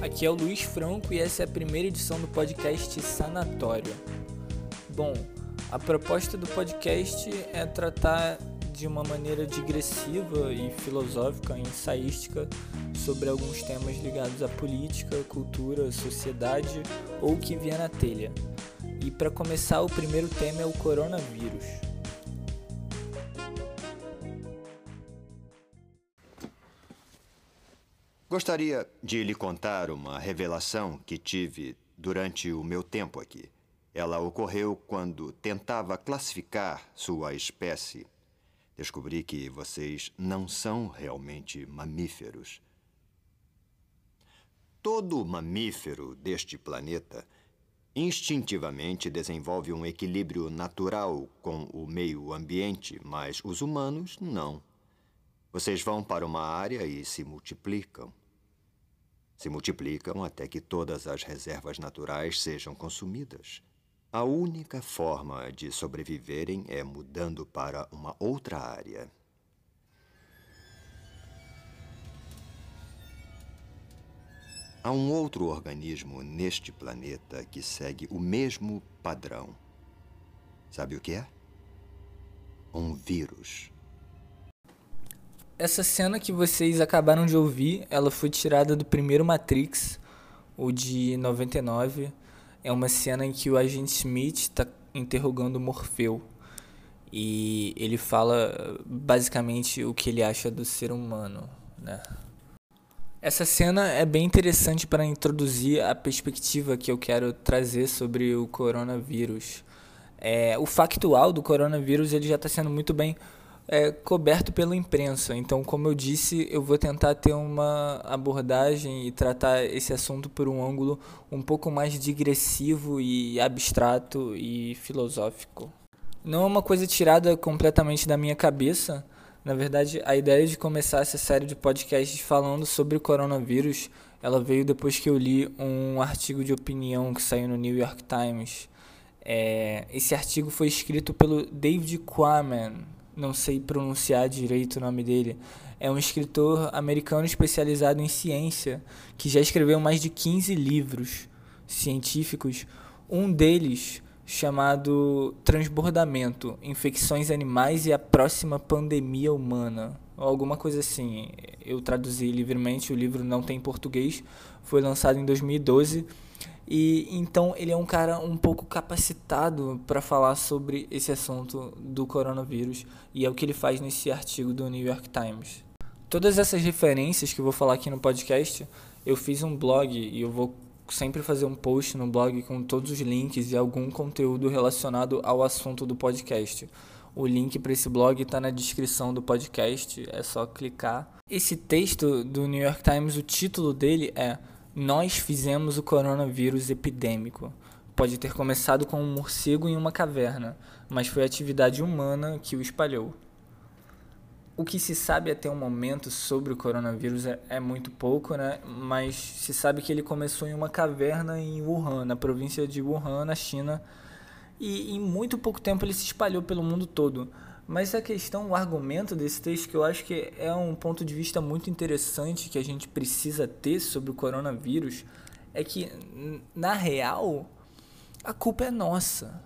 Aqui é o Luiz Franco e essa é a primeira edição do podcast Sanatório. Bom, a proposta do podcast é tratar de uma maneira digressiva e filosófica, ensaística, sobre alguns temas ligados à política, cultura, sociedade ou o que vier na telha. E para começar, o primeiro tema é o coronavírus. Gostaria de lhe contar uma revelação que tive durante o meu tempo aqui. Ela ocorreu quando tentava classificar sua espécie. Descobri que vocês não são realmente mamíferos. Todo mamífero deste planeta instintivamente desenvolve um equilíbrio natural com o meio ambiente, mas os humanos não. Vocês vão para uma área e se multiplicam. Se multiplicam até que todas as reservas naturais sejam consumidas. A única forma de sobreviverem é mudando para uma outra área. Há um outro organismo neste planeta que segue o mesmo padrão. Sabe o que é? Um vírus. Essa cena que vocês acabaram de ouvir, ela foi tirada do primeiro Matrix, o de 99. É uma cena em que o agente Smith está interrogando Morfeu. E ele fala basicamente o que ele acha do ser humano, né? Essa cena é bem interessante para introduzir a perspectiva que eu quero trazer sobre o coronavírus. É, o factual do coronavírus ele já está sendo muito bem é, coberto pela imprensa. Então, como eu disse, eu vou tentar ter uma abordagem e tratar esse assunto por um ângulo um pouco mais digressivo e abstrato e filosófico. Não é uma coisa tirada completamente da minha cabeça. Na verdade, a ideia de começar essa série de podcasts falando sobre o coronavírus, ela veio depois que eu li um artigo de opinião que saiu no New York Times. É, esse artigo foi escrito pelo David Quammen, não sei pronunciar direito o nome dele, é um escritor americano especializado em ciência que já escreveu mais de 15 livros científicos. Um deles chamado Transbordamento: Infecções Animais e a Próxima Pandemia Humana. Ou alguma coisa assim. Eu traduzi livremente, o livro não tem português, foi lançado em 2012 e então ele é um cara um pouco capacitado para falar sobre esse assunto do coronavírus e é o que ele faz nesse artigo do New York Times. Todas essas referências que eu vou falar aqui no podcast, eu fiz um blog e eu vou sempre fazer um post no blog com todos os links e algum conteúdo relacionado ao assunto do podcast. O link para esse blog está na descrição do podcast, é só clicar. Esse texto do New York Times, o título dele é nós fizemos o coronavírus epidêmico. Pode ter começado com um morcego em uma caverna, mas foi a atividade humana que o espalhou. O que se sabe até o momento sobre o coronavírus é, é, muito pouco, né? Mas se sabe que ele começou em uma caverna em Wuhan, na província de Wuhan, na China, e em muito pouco tempo ele se espalhou pelo mundo todo. Mas a questão, o argumento desse texto, que eu acho que é um ponto de vista muito interessante que a gente precisa ter sobre o coronavírus, é que, na real, a culpa é nossa.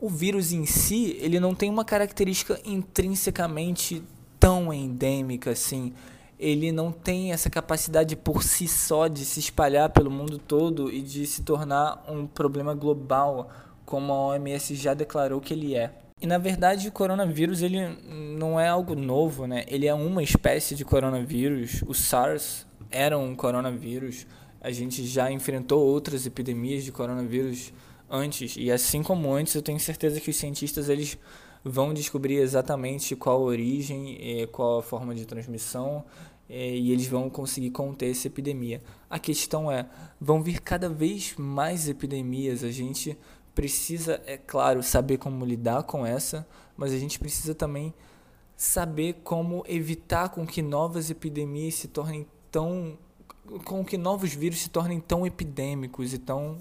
O vírus em si, ele não tem uma característica intrinsecamente tão endêmica assim. Ele não tem essa capacidade por si só de se espalhar pelo mundo todo e de se tornar um problema global, como a OMS já declarou que ele é. E na verdade o coronavírus ele não é algo novo, né? Ele é uma espécie de coronavírus. O SARS era um coronavírus. A gente já enfrentou outras epidemias de coronavírus antes e assim como antes, eu tenho certeza que os cientistas eles vão descobrir exatamente qual a origem, qual a forma de transmissão e eles vão conseguir conter essa epidemia. A questão é, vão vir cada vez mais epidemias. A gente precisa, é claro, saber como lidar com essa, mas a gente precisa também saber como evitar com que novas epidemias se tornem tão com que novos vírus se tornem tão epidêmicos e tão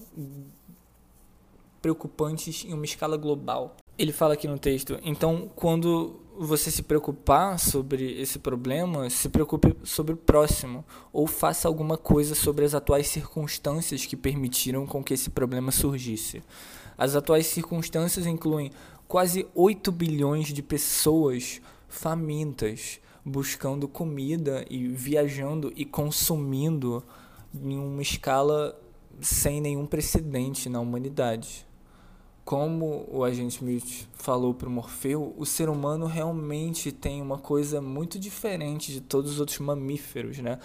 preocupantes em uma escala global. Ele fala aqui no texto, então quando você se preocupar sobre esse problema, se preocupe sobre o próximo ou faça alguma coisa sobre as atuais circunstâncias que permitiram com que esse problema surgisse. As atuais circunstâncias incluem quase 8 bilhões de pessoas famintas, buscando comida e viajando e consumindo em uma escala sem nenhum precedente na humanidade. Como o agente Smith falou para o Morfeu, o ser humano realmente tem uma coisa muito diferente de todos os outros mamíferos, né?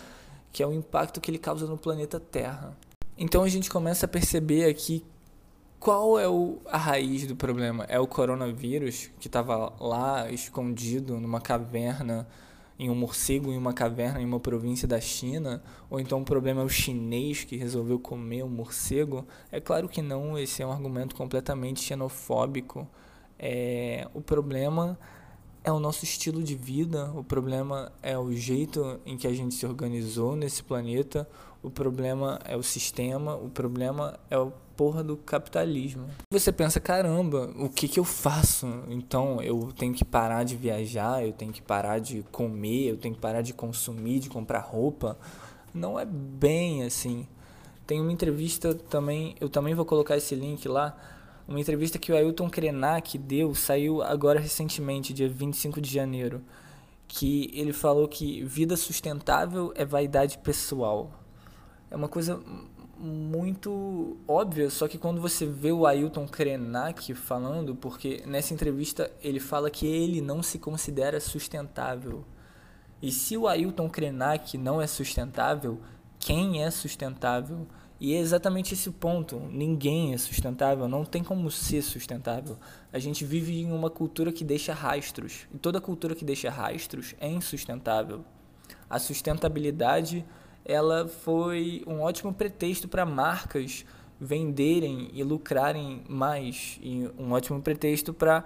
Que é o impacto que ele causa no planeta Terra. Então a gente começa a perceber aqui qual é o, a raiz do problema? É o coronavírus que estava lá escondido numa caverna, em um morcego em uma caverna em uma província da China? Ou então o problema é o chinês que resolveu comer um morcego? É claro que não, esse é um argumento completamente xenofóbico. É, o problema é o nosso estilo de vida, o problema é o jeito em que a gente se organizou nesse planeta, o problema é o sistema, o problema é o porra do capitalismo. Você pensa, caramba, o que que eu faço? Então eu tenho que parar de viajar, eu tenho que parar de comer, eu tenho que parar de consumir, de comprar roupa. Não é bem assim. Tem uma entrevista também, eu também vou colocar esse link lá, uma entrevista que o Ailton Krenak deu, saiu agora recentemente, dia 25 de janeiro, que ele falou que vida sustentável é vaidade pessoal. É uma coisa muito óbvia, só que quando você vê o Ailton Krenak falando, porque nessa entrevista ele fala que ele não se considera sustentável. E se o Ailton Krenak não é sustentável, quem é sustentável? E é exatamente esse ponto. Ninguém é sustentável, não tem como ser sustentável. A gente vive em uma cultura que deixa rastros. E toda cultura que deixa rastros é insustentável. A sustentabilidade ela foi um ótimo pretexto para marcas venderem e lucrarem mais e um ótimo pretexto para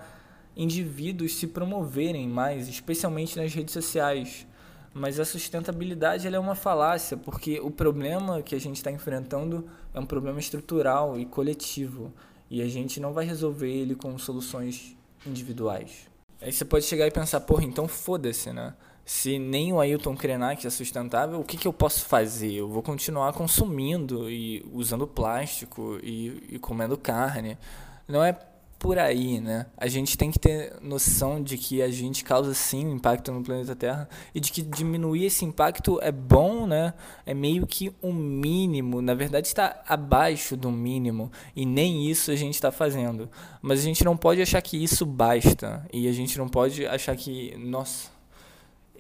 indivíduos se promoverem mais, especialmente nas redes sociais. Mas a sustentabilidade é uma falácia, porque o problema que a gente está enfrentando é um problema estrutural e coletivo, e a gente não vai resolver ele com soluções individuais. Aí você pode chegar e pensar, porra, então foda-se, né? Se nem o Ailton Krenak é sustentável, o que, que eu posso fazer? Eu vou continuar consumindo e usando plástico e, e comendo carne. Não é por aí, né? A gente tem que ter noção de que a gente causa sim um impacto no planeta Terra e de que diminuir esse impacto é bom, né? É meio que um mínimo, na verdade está abaixo do mínimo e nem isso a gente está fazendo. Mas a gente não pode achar que isso basta e a gente não pode achar que, nossa,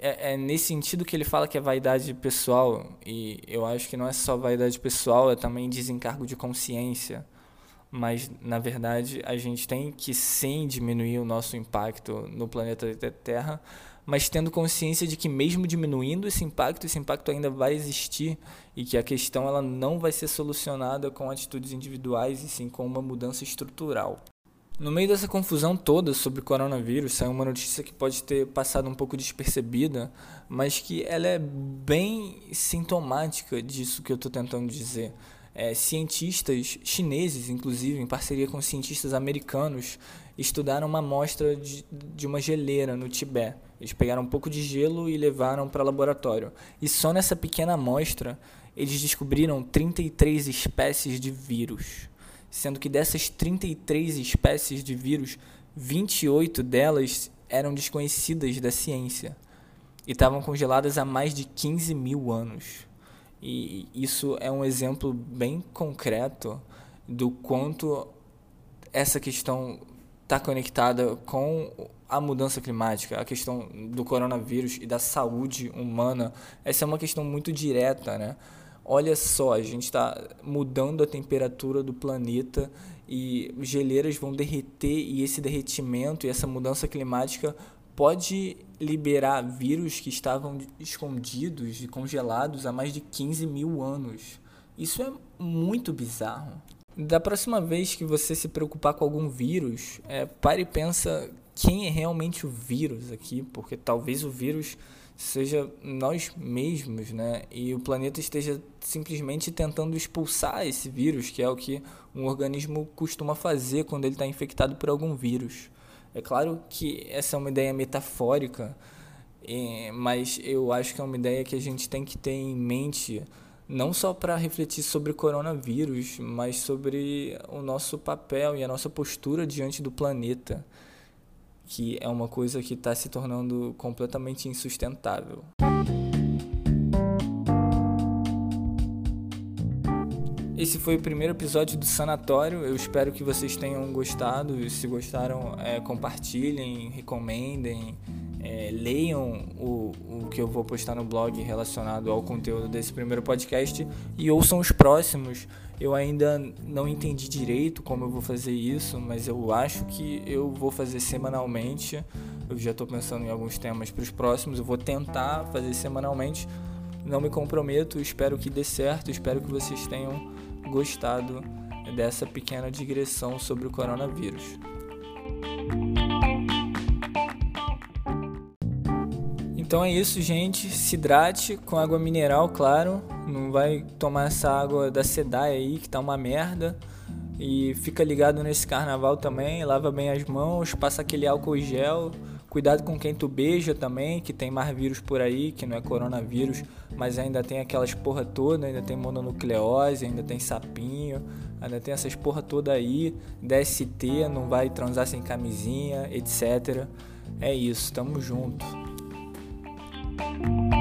é, é, nesse sentido que ele fala que é vaidade pessoal e eu acho que não é só vaidade pessoal, é também desencargo de consciência mas na verdade a gente tem que sim diminuir o nosso impacto no planeta Terra, mas tendo consciência de que mesmo diminuindo esse impacto, esse impacto ainda vai existir e que a questão ela não vai ser solucionada com atitudes individuais e sim com uma mudança estrutural. No meio dessa confusão toda sobre o coronavírus, saiu uma notícia que pode ter passado um pouco despercebida, mas que ela é bem sintomática disso que eu estou tentando dizer é, cientistas chineses, inclusive, em parceria com cientistas americanos, estudaram uma amostra de, de uma geleira no Tibete. Eles pegaram um pouco de gelo e levaram para laboratório. E só nessa pequena amostra, eles descobriram 33 espécies de vírus. Sendo que dessas 33 espécies de vírus, 28 delas eram desconhecidas da ciência e estavam congeladas há mais de 15 mil anos. E isso é um exemplo bem concreto do quanto essa questão está conectada com a mudança climática, a questão do coronavírus e da saúde humana. Essa é uma questão muito direta, né? Olha só, a gente está mudando a temperatura do planeta e geleiras vão derreter e esse derretimento e essa mudança climática pode liberar vírus que estavam escondidos e congelados há mais de 15 mil anos. Isso é muito bizarro. Da próxima vez que você se preocupar com algum vírus, é, pare e pensa quem é realmente o vírus aqui, porque talvez o vírus seja nós mesmos, né? E o planeta esteja simplesmente tentando expulsar esse vírus, que é o que um organismo costuma fazer quando ele está infectado por algum vírus. É claro que essa é uma ideia metafórica, mas eu acho que é uma ideia que a gente tem que ter em mente não só para refletir sobre o coronavírus, mas sobre o nosso papel e a nossa postura diante do planeta, que é uma coisa que está se tornando completamente insustentável. Esse foi o primeiro episódio do Sanatório. Eu espero que vocês tenham gostado. Se gostaram, é, compartilhem, recomendem é, leiam o, o que eu vou postar no blog relacionado ao conteúdo desse primeiro podcast e ouçam os próximos. Eu ainda não entendi direito como eu vou fazer isso, mas eu acho que eu vou fazer semanalmente. Eu já estou pensando em alguns temas para os próximos. Eu vou tentar fazer semanalmente. Não me comprometo, espero que dê certo, espero que vocês tenham gostado dessa pequena digressão sobre o coronavírus. Então é isso, gente. Se hidrate com água mineral, claro. Não vai tomar essa água da Sedai aí, que tá uma merda. E fica ligado nesse carnaval também. Lava bem as mãos, passa aquele álcool gel. Cuidado com quem tu beija também, que tem mais vírus por aí, que não é coronavírus, mas ainda tem aquelas porra toda, ainda tem mononucleose, ainda tem sapinho, ainda tem essas porra toda aí, DST, não vai transar sem camisinha, etc. É isso, tamo junto. Thank you.